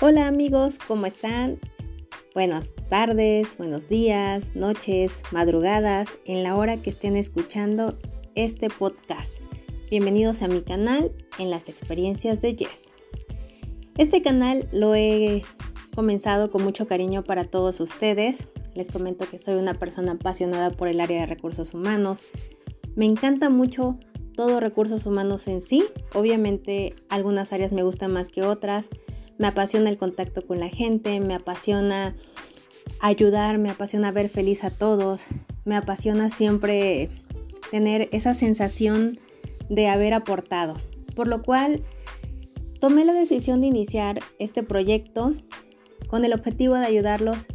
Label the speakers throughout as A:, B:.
A: Hola amigos, ¿cómo están? Buenas tardes, buenos días, noches, madrugadas, en la hora que estén escuchando este podcast. Bienvenidos a mi canal en las experiencias de Jess. Este canal lo he comenzado con mucho cariño para todos ustedes. Les comento que soy una persona apasionada por el área de recursos humanos. Me encanta mucho todo recursos humanos en sí. Obviamente algunas áreas me gustan más que otras me apasiona el contacto con la gente, me apasiona ayudar, me apasiona ver feliz a todos, me apasiona siempre tener esa sensación de haber aportado. Por lo cual tomé la decisión de iniciar este proyecto con el objetivo de ayudarlos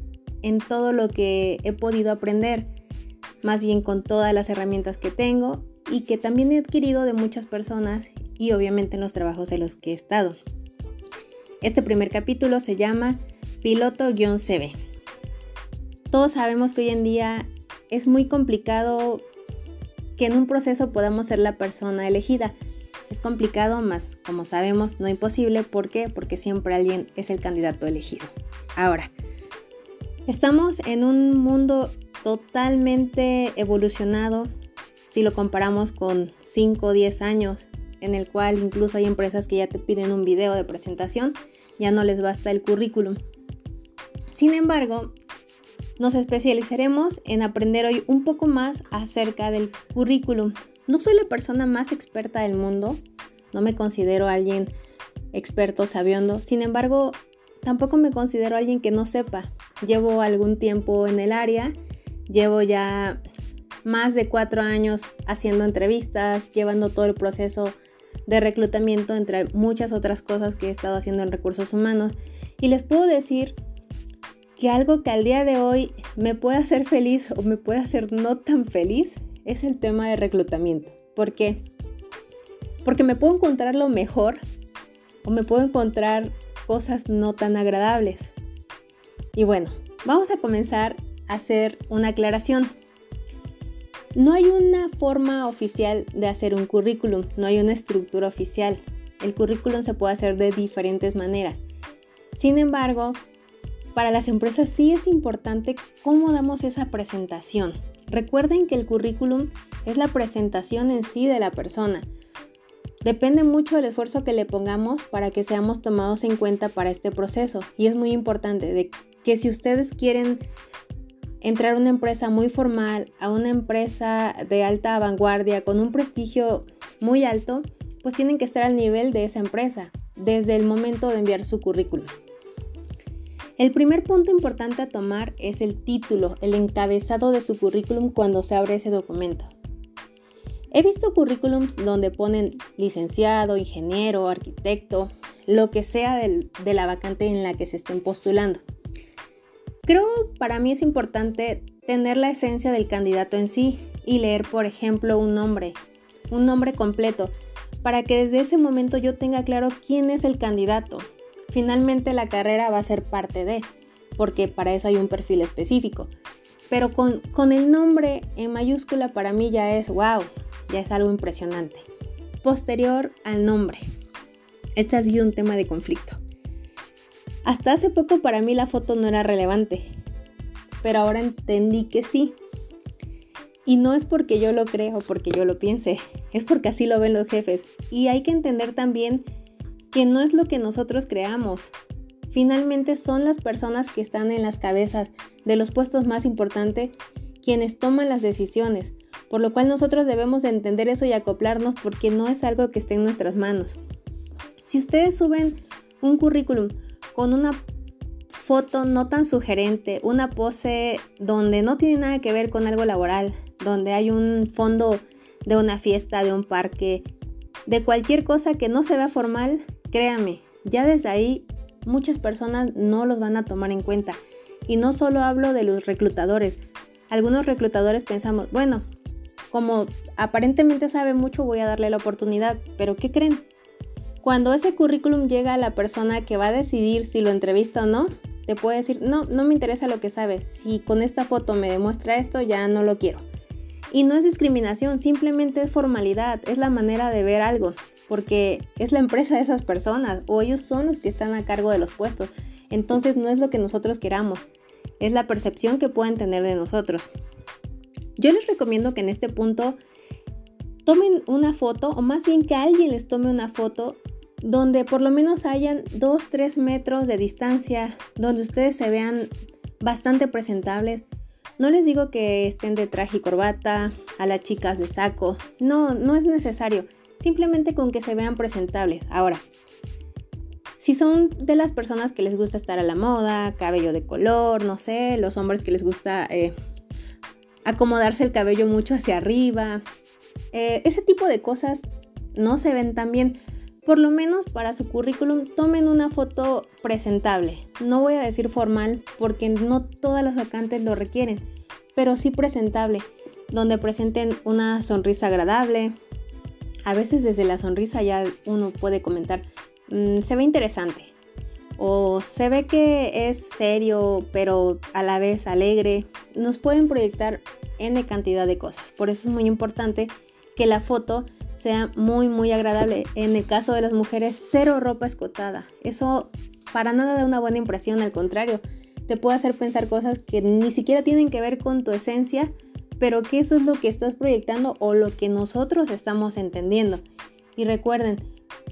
A: en todo lo que he podido aprender, más bien con todas las herramientas que tengo y que también he adquirido de muchas personas y obviamente en los trabajos en los que he estado. Este primer capítulo se llama Piloto-CB. Todos sabemos que hoy en día es muy complicado que en un proceso podamos ser la persona elegida. Es complicado, más como sabemos, no imposible. ¿Por qué? Porque siempre alguien es el candidato elegido. Ahora, estamos en un mundo totalmente evolucionado si lo comparamos con 5 o 10 años, en el cual incluso hay empresas que ya te piden un video de presentación ya no les basta el currículum. Sin embargo, nos especializaremos en aprender hoy un poco más acerca del currículum. No soy la persona más experta del mundo, no me considero alguien experto sabiendo, sin embargo, tampoco me considero alguien que no sepa. Llevo algún tiempo en el área, llevo ya más de cuatro años haciendo entrevistas, llevando todo el proceso de reclutamiento, entre muchas otras cosas que he estado haciendo en recursos humanos. Y les puedo decir que algo que al día de hoy me puede hacer feliz o me puede hacer no tan feliz es el tema de reclutamiento. ¿Por qué? Porque me puedo encontrar lo mejor o me puedo encontrar cosas no tan agradables. Y bueno, vamos a comenzar a hacer una aclaración. No hay una forma oficial de hacer un currículum, no hay una estructura oficial. El currículum se puede hacer de diferentes maneras. Sin embargo, para las empresas sí es importante cómo damos esa presentación. Recuerden que el currículum es la presentación en sí de la persona. Depende mucho del esfuerzo que le pongamos para que seamos tomados en cuenta para este proceso. Y es muy importante de que si ustedes quieren entrar a una empresa muy formal, a una empresa de alta vanguardia, con un prestigio muy alto, pues tienen que estar al nivel de esa empresa desde el momento de enviar su currículum. El primer punto importante a tomar es el título, el encabezado de su currículum cuando se abre ese documento. He visto currículums donde ponen licenciado, ingeniero, arquitecto, lo que sea de la vacante en la que se estén postulando. Creo para mí es importante tener la esencia del candidato en sí y leer, por ejemplo, un nombre, un nombre completo, para que desde ese momento yo tenga claro quién es el candidato. Finalmente la carrera va a ser parte de, porque para eso hay un perfil específico. Pero con, con el nombre en mayúscula para mí ya es wow, ya es algo impresionante. Posterior al nombre. Este ha sido un tema de conflicto. Hasta hace poco para mí la foto no era relevante, pero ahora entendí que sí. Y no es porque yo lo creo o porque yo lo piense, es porque así lo ven los jefes. Y hay que entender también que no es lo que nosotros creamos. Finalmente son las personas que están en las cabezas de los puestos más importantes quienes toman las decisiones, por lo cual nosotros debemos de entender eso y acoplarnos porque no es algo que esté en nuestras manos. Si ustedes suben un currículum con una foto no tan sugerente, una pose donde no tiene nada que ver con algo laboral, donde hay un fondo de una fiesta, de un parque, de cualquier cosa que no se vea formal, créame, ya desde ahí muchas personas no los van a tomar en cuenta. Y no solo hablo de los reclutadores. Algunos reclutadores pensamos, bueno, como aparentemente sabe mucho, voy a darle la oportunidad, pero ¿qué creen? Cuando ese currículum llega a la persona que va a decidir si lo entrevista o no, te puede decir, no, no me interesa lo que sabes, si con esta foto me demuestra esto, ya no lo quiero. Y no es discriminación, simplemente es formalidad, es la manera de ver algo, porque es la empresa de esas personas o ellos son los que están a cargo de los puestos. Entonces no es lo que nosotros queramos, es la percepción que pueden tener de nosotros. Yo les recomiendo que en este punto tomen una foto, o más bien que alguien les tome una foto donde por lo menos hayan 2-3 metros de distancia, donde ustedes se vean bastante presentables. No les digo que estén de traje y corbata, a las chicas de saco, no, no es necesario, simplemente con que se vean presentables. Ahora, si son de las personas que les gusta estar a la moda, cabello de color, no sé, los hombres que les gusta eh, acomodarse el cabello mucho hacia arriba, eh, ese tipo de cosas no se ven tan bien. Por lo menos para su currículum tomen una foto presentable. No voy a decir formal porque no todas las vacantes lo requieren, pero sí presentable, donde presenten una sonrisa agradable. A veces desde la sonrisa ya uno puede comentar, Mm, se ve interesante o se ve que es serio pero a la vez alegre, nos pueden proyectar n cantidad de cosas. Por eso es muy importante que la foto sea muy muy agradable. En el caso de las mujeres, cero ropa escotada. Eso para nada da una buena impresión, al contrario, te puede hacer pensar cosas que ni siquiera tienen que ver con tu esencia, pero que eso es lo que estás proyectando o lo que nosotros estamos entendiendo. Y recuerden,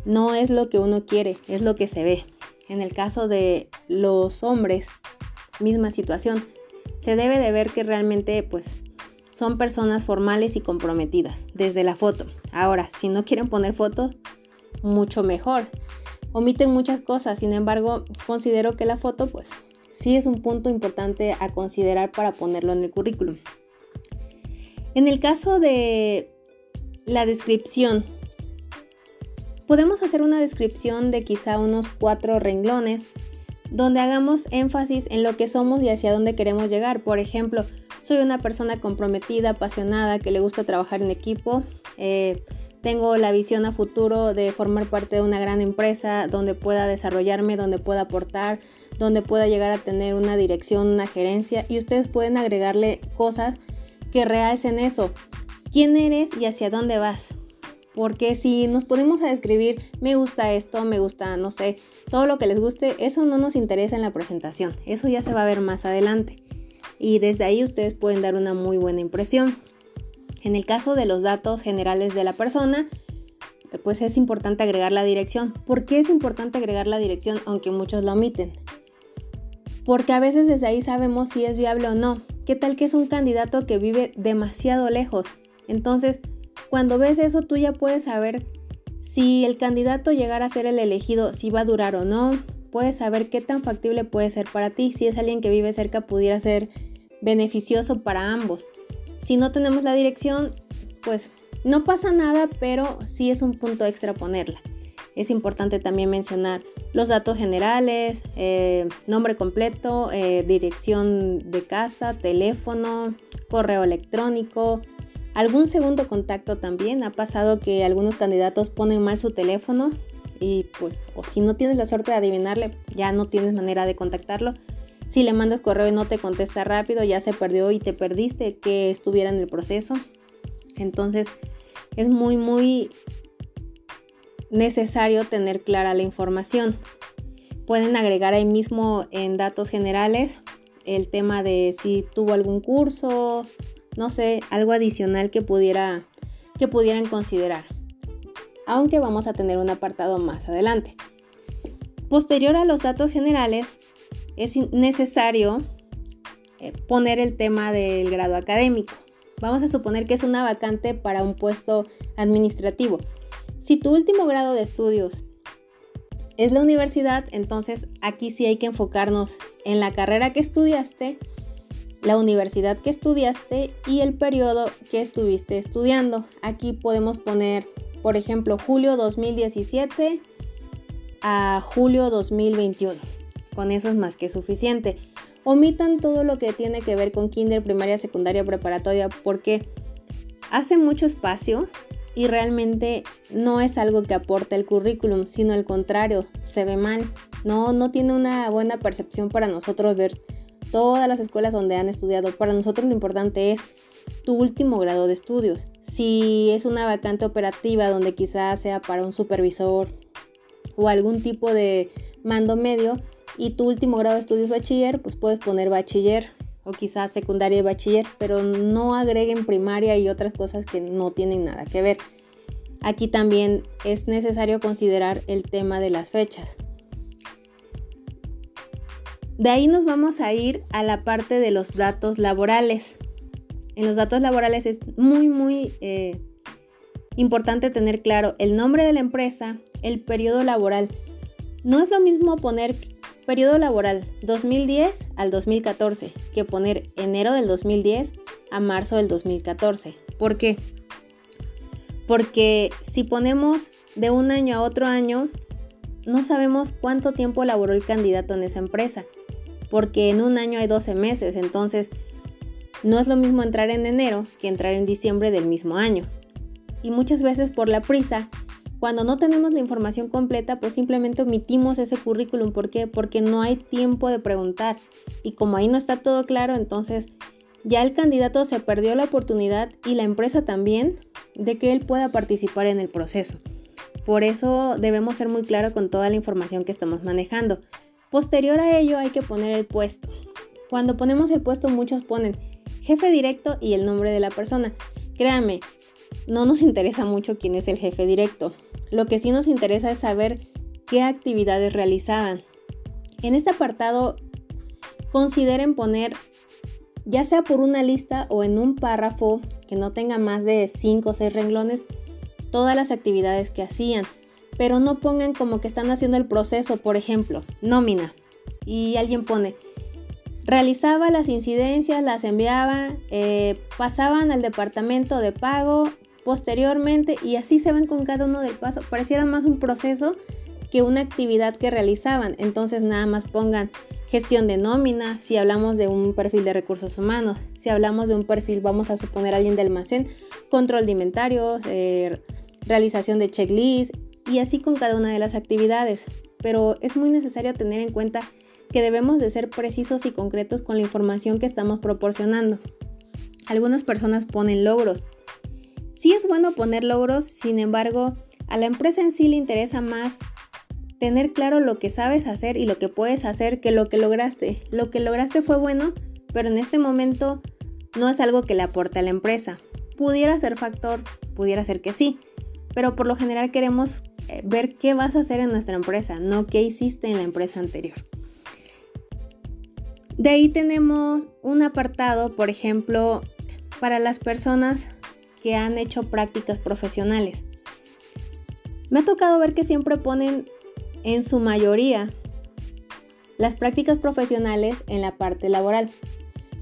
A: no es lo que uno quiere, es lo que se ve. En el caso de los hombres, misma situación. Se debe de ver que realmente pues son personas formales y comprometidas desde la foto. Ahora, si no quieren poner fotos, mucho mejor. Omiten muchas cosas, sin embargo, considero que la foto pues sí es un punto importante a considerar para ponerlo en el currículum. En el caso de la descripción podemos hacer una descripción de quizá unos cuatro renglones donde hagamos énfasis en lo que somos y hacia dónde queremos llegar. Por ejemplo, soy una persona comprometida, apasionada, que le gusta trabajar en equipo. Eh, tengo la visión a futuro de formar parte de una gran empresa donde pueda desarrollarme, donde pueda aportar, donde pueda llegar a tener una dirección, una gerencia y ustedes pueden agregarle cosas que realcen eso. ¿Quién eres y hacia dónde vas? Porque si nos ponemos a describir, me gusta esto, me gusta, no sé, todo lo que les guste, eso no nos interesa en la presentación. Eso ya se va a ver más adelante. Y desde ahí ustedes pueden dar una muy buena impresión. En el caso de los datos generales de la persona, pues es importante agregar la dirección. ¿Por qué es importante agregar la dirección aunque muchos lo omiten? Porque a veces desde ahí sabemos si es viable o no. ¿Qué tal que es un candidato que vive demasiado lejos? Entonces, cuando ves eso, tú ya puedes saber si el candidato llegara a ser el elegido, si va a durar o no. Puedes saber qué tan factible puede ser para ti. Si es alguien que vive cerca, pudiera ser beneficioso para ambos. Si no tenemos la dirección, pues no pasa nada, pero sí es un punto extra ponerla. Es importante también mencionar los datos generales, eh, nombre completo, eh, dirección de casa, teléfono, correo electrónico, Algún segundo contacto también ha pasado que algunos candidatos ponen mal su teléfono y pues o si no tienes la suerte de adivinarle ya no tienes manera de contactarlo. Si le mandas correo y no te contesta rápido ya se perdió y te perdiste que estuviera en el proceso. Entonces es muy muy necesario tener clara la información. Pueden agregar ahí mismo en datos generales el tema de si tuvo algún curso, no sé, algo adicional que, pudiera, que pudieran considerar. Aunque vamos a tener un apartado más adelante. Posterior a los datos generales, es necesario eh, poner el tema del grado académico. Vamos a suponer que es una vacante para un puesto administrativo. Si tu último grado de estudios es la universidad, entonces aquí sí hay que enfocarnos en la carrera que estudiaste la universidad que estudiaste y el periodo que estuviste estudiando. Aquí podemos poner, por ejemplo, julio 2017 a julio 2021. Con eso es más que suficiente. Omitan todo lo que tiene que ver con kinder, primaria, secundaria, preparatoria, porque hace mucho espacio y realmente no es algo que aporte el currículum, sino al contrario, se ve mal. No, no tiene una buena percepción para nosotros ver todas las escuelas donde han estudiado. Para nosotros lo importante es tu último grado de estudios. Si es una vacante operativa donde quizás sea para un supervisor o algún tipo de mando medio y tu último grado de estudios bachiller, pues puedes poner bachiller o quizás secundaria y bachiller, pero no agreguen primaria y otras cosas que no tienen nada que ver. Aquí también es necesario considerar el tema de las fechas. De ahí nos vamos a ir a la parte de los datos laborales. En los datos laborales es muy, muy eh, importante tener claro el nombre de la empresa, el periodo laboral. No es lo mismo poner periodo laboral 2010 al 2014 que poner enero del 2010 a marzo del 2014. ¿Por qué? Porque si ponemos de un año a otro año, no sabemos cuánto tiempo laboró el candidato en esa empresa porque en un año hay 12 meses, entonces no es lo mismo entrar en enero que entrar en diciembre del mismo año. Y muchas veces por la prisa, cuando no tenemos la información completa, pues simplemente omitimos ese currículum. ¿Por qué? Porque no hay tiempo de preguntar. Y como ahí no está todo claro, entonces ya el candidato se perdió la oportunidad y la empresa también de que él pueda participar en el proceso. Por eso debemos ser muy claros con toda la información que estamos manejando. Posterior a ello hay que poner el puesto. Cuando ponemos el puesto muchos ponen jefe directo y el nombre de la persona. Créanme, no nos interesa mucho quién es el jefe directo. Lo que sí nos interesa es saber qué actividades realizaban. En este apartado consideren poner ya sea por una lista o en un párrafo que no tenga más de 5 o 6 renglones todas las actividades que hacían pero no pongan como que están haciendo el proceso, por ejemplo, nómina, y alguien pone, realizaba las incidencias, las enviaba, eh, pasaban al departamento de pago posteriormente y así se van con cada uno del paso. Pareciera más un proceso que una actividad que realizaban. Entonces nada más pongan gestión de nómina, si hablamos de un perfil de recursos humanos, si hablamos de un perfil, vamos a suponer alguien de almacén, control de inventarios, eh, realización de checklist, y así con cada una de las actividades. Pero es muy necesario tener en cuenta que debemos de ser precisos y concretos con la información que estamos proporcionando. Algunas personas ponen logros. Sí es bueno poner logros, sin embargo, a la empresa en sí le interesa más tener claro lo que sabes hacer y lo que puedes hacer que lo que lograste. Lo que lograste fue bueno, pero en este momento no es algo que le aporte a la empresa. Pudiera ser factor, pudiera ser que sí, pero por lo general queremos eh, ver qué vas a hacer en nuestra empresa, no qué hiciste en la empresa anterior. De ahí tenemos un apartado, por ejemplo, para las personas que han hecho prácticas profesionales. Me ha tocado ver que siempre ponen en su mayoría las prácticas profesionales en la parte laboral.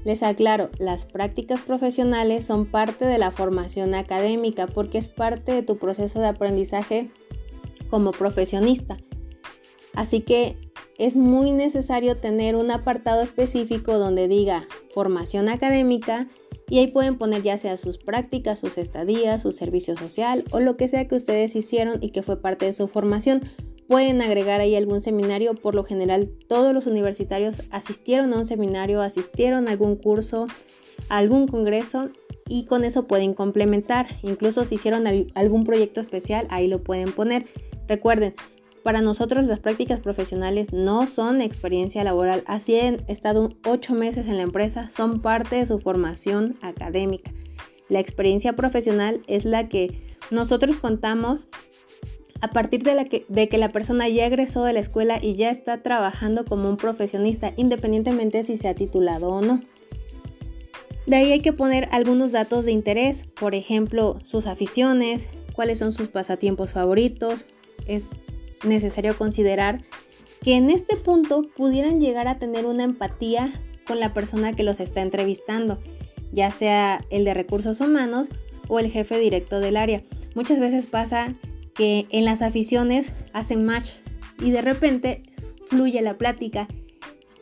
A: Les aclaro, las prácticas profesionales son parte de la formación académica porque es parte de tu proceso de aprendizaje como profesionista. Así que es muy necesario tener un apartado específico donde diga formación académica y ahí pueden poner ya sea sus prácticas, sus estadías, su servicio social o lo que sea que ustedes hicieron y que fue parte de su formación. Pueden agregar ahí algún seminario, por lo general todos los universitarios asistieron a un seminario, asistieron a algún curso, a algún congreso y con eso pueden complementar. Incluso si hicieron algún proyecto especial, ahí lo pueden poner. Recuerden, para nosotros las prácticas profesionales no son experiencia laboral, así han estado ocho meses en la empresa, son parte de su formación académica. La experiencia profesional es la que nosotros contamos a partir de, que, la persona ya egresó de la escuela y ya está trabajando como un profesionista, independientemente si se ha titulado o no. De ahí hay que poner algunos datos de interés, por ejemplo, sus aficiones, cuáles son sus pasatiempos favoritos, necesario considerar que en este punto pudieran llegar a tener una empatía con la persona que los está entrevistando, ya sea el de recursos humanos o el jefe directo del área. Muchas veces pasa que en las aficiones hacen match y de repente fluye la plática.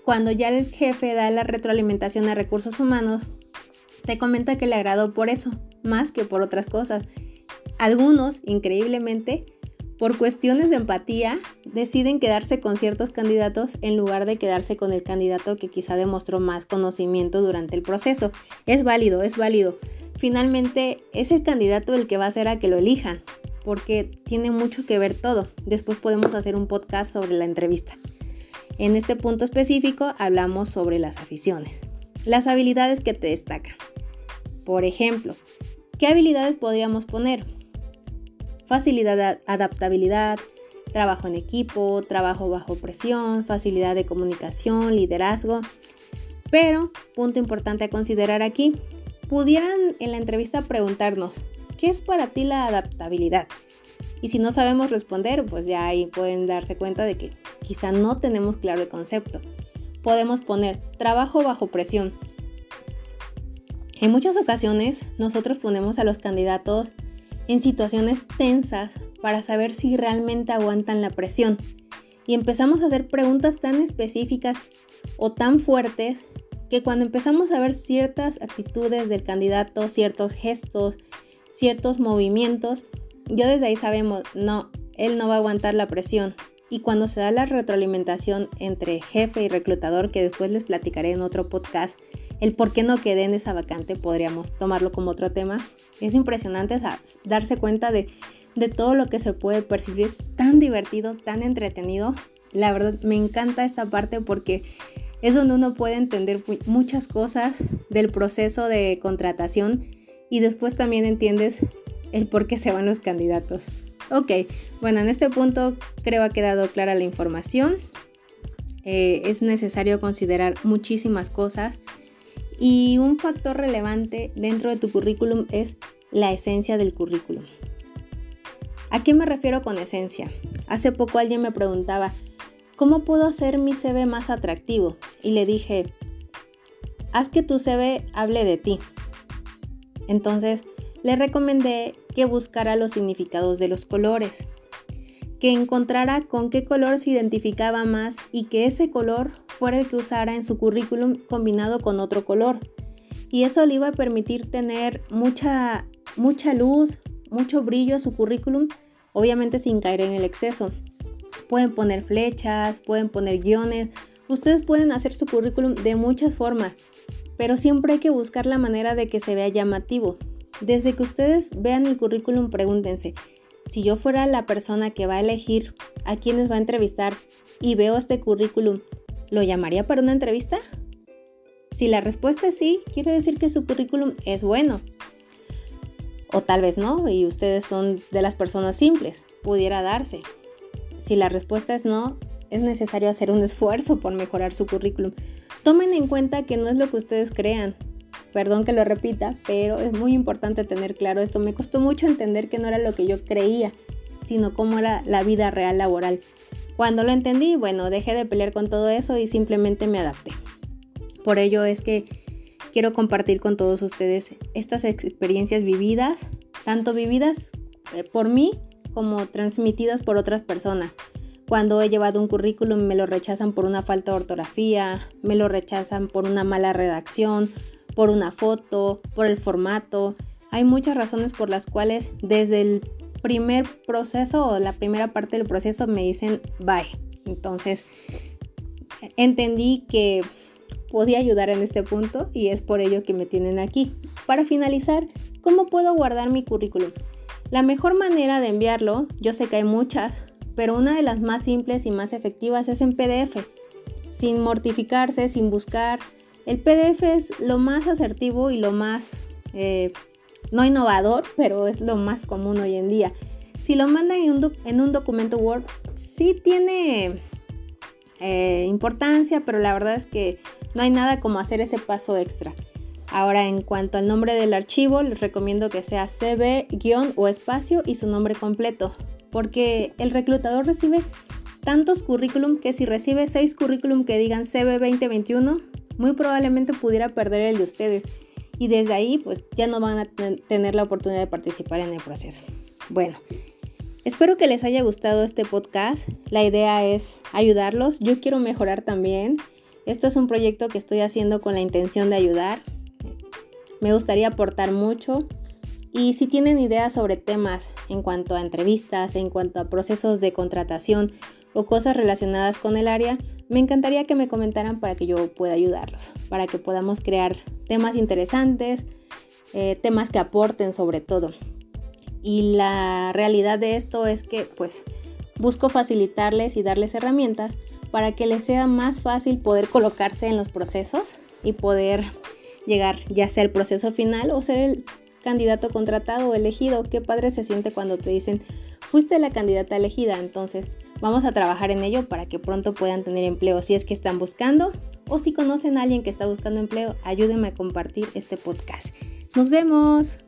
A: Cuando ya el jefe da la retroalimentación a recursos humanos, te comenta que le agradó por eso, más que por otras cosas. Algunos, increíblemente, por cuestiones de empatía, deciden quedarse con ciertos candidatos en lugar de quedarse con el candidato que quizá demostró más conocimiento durante el proceso. Es válido, es válido. Finalmente, es el candidato el que va a hacer a que lo elijan, porque tiene mucho que ver todo. Después podemos hacer un podcast sobre la entrevista. En este punto específico hablamos sobre las aficiones, las habilidades que te destacan. Por ejemplo, ¿qué habilidades podríamos poner? Facilidad, adaptabilidad, trabajo en equipo, trabajo bajo presión, facilidad de comunicación, liderazgo. Pero, punto importante a considerar aquí, pudieran en la entrevista preguntarnos, ¿qué es para ti la adaptabilidad? Y si no sabemos responder, pues ya ahí pueden darse cuenta de que quizá no tenemos claro el concepto. Podemos poner trabajo bajo presión. En muchas ocasiones nosotros ponemos a los candidatos en situaciones tensas para saber si realmente aguantan la presión. Y empezamos a hacer preguntas tan específicas o tan fuertes que cuando empezamos a ver ciertas actitudes del candidato, ciertos gestos, ciertos movimientos, ya desde ahí sabemos, no, él no va a aguantar la presión. Y cuando se da la retroalimentación entre jefe y reclutador, que después les platicaré en otro podcast, el por qué no quedé en esa vacante, podríamos tomarlo como otro tema. Es impresionante darse cuenta de, todo lo que se puede percibir. Es tan divertido, tan entretenido. La verdad me encanta esta parte porque es donde uno puede entender muchas cosas del proceso de contratación y después también entiendes el por qué se van los candidatos. Ok, bueno, en este punto creo ha quedado clara la información. Eh, es necesario considerar muchísimas cosas y un factor relevante dentro de tu currículum es la esencia del currículum. ¿A qué me refiero con esencia? Hace poco alguien me preguntaba, ¿cómo puedo hacer mi CV más atractivo? Y le dije, haz que tu CV hable de ti. Entonces, le recomendé que buscara los significados de los colores, que encontrara con qué color se identificaba más y que ese color fuera el que usara en su currículum combinado con otro color. Y eso le iba a permitir tener mucha, mucha luz, mucho brillo a su currículum, obviamente sin caer en el exceso. Pueden poner flechas, pueden poner guiones, ustedes pueden hacer su currículum de muchas formas, pero siempre hay que buscar la manera de que se vea llamativo. Desde que ustedes vean el currículum, pregúntense, si yo fuera la persona que va a elegir a quienes va a entrevistar y veo este currículum, ¿lo llamaría para una entrevista? Si la respuesta es sí, quiere decir que su currículum es bueno. O tal vez no, y ustedes son de las personas simples, pudiera darse. Si la respuesta es no, es necesario hacer un esfuerzo por mejorar su currículum. Tomen en cuenta que no es lo que ustedes crean. Perdón que lo repita, pero es muy importante tener claro esto. Me costó mucho entender que no era lo que yo creía, sino cómo era la vida real laboral. Cuando lo entendí, bueno, dejé de pelear con todo eso y simplemente me adapté. Por ello es que quiero compartir con todos ustedes estas experiencias vividas, tanto vividas eh, por mí como transmitidas por otras personas. Cuando he llevado un currículum me lo rechazan por una falta de ortografía, me lo rechazan por una mala redacción, por una foto, por el formato. Hay muchas razones por las cuales desde el primer proceso o la primera parte del proceso me dicen bye. Entonces entendí que podía ayudar en este punto y es por ello que me tienen aquí. Para finalizar, ¿cómo puedo guardar mi currículum? La mejor manera de enviarlo, yo sé que hay muchas, pero una de las más simples y más efectivas es en PDF, sin mortificarse, sin buscar. El PDF es lo más asertivo y lo más eh, no innovador, pero es lo más común hoy en día. Si lo mandan en un, documento Word, sí tiene eh, importancia, pero la verdad es que no hay nada como hacer ese paso extra. Ahora, en cuanto al nombre del archivo, les recomiendo que sea CB o espacio y su nombre completo, porque el reclutador recibe tantos currículum que si recibe seis currículum que digan CB 2021, muy probablemente pudiera perder el de ustedes y desde ahí pues ya no van a tener la oportunidad de participar en el proceso. Bueno, espero que les haya gustado este podcast. La idea es ayudarlos. Yo quiero mejorar también. Esto es un proyecto que estoy haciendo con la intención de ayudar. Me gustaría aportar mucho. Y si tienen ideas sobre temas en cuanto a entrevistas, en cuanto a procesos de contratación o cosas relacionadas con el área, me encantaría que me comentaran para que yo pueda ayudarlos, para que podamos crear temas interesantes, eh, temas que aporten sobre todo. Y la realidad de esto es que pues busco facilitarles y darles herramientas para que les sea más fácil poder colocarse en los procesos y poder llegar ya sea al proceso final o ser el candidato contratado o elegido. Qué padre se siente cuando te dicen, fuiste la candidata elegida, entonces vamos a trabajar en ello para que pronto puedan tener empleo si es que están buscando o si conocen a alguien que está buscando empleo, ayúdenme a compartir este podcast. Nos vemos.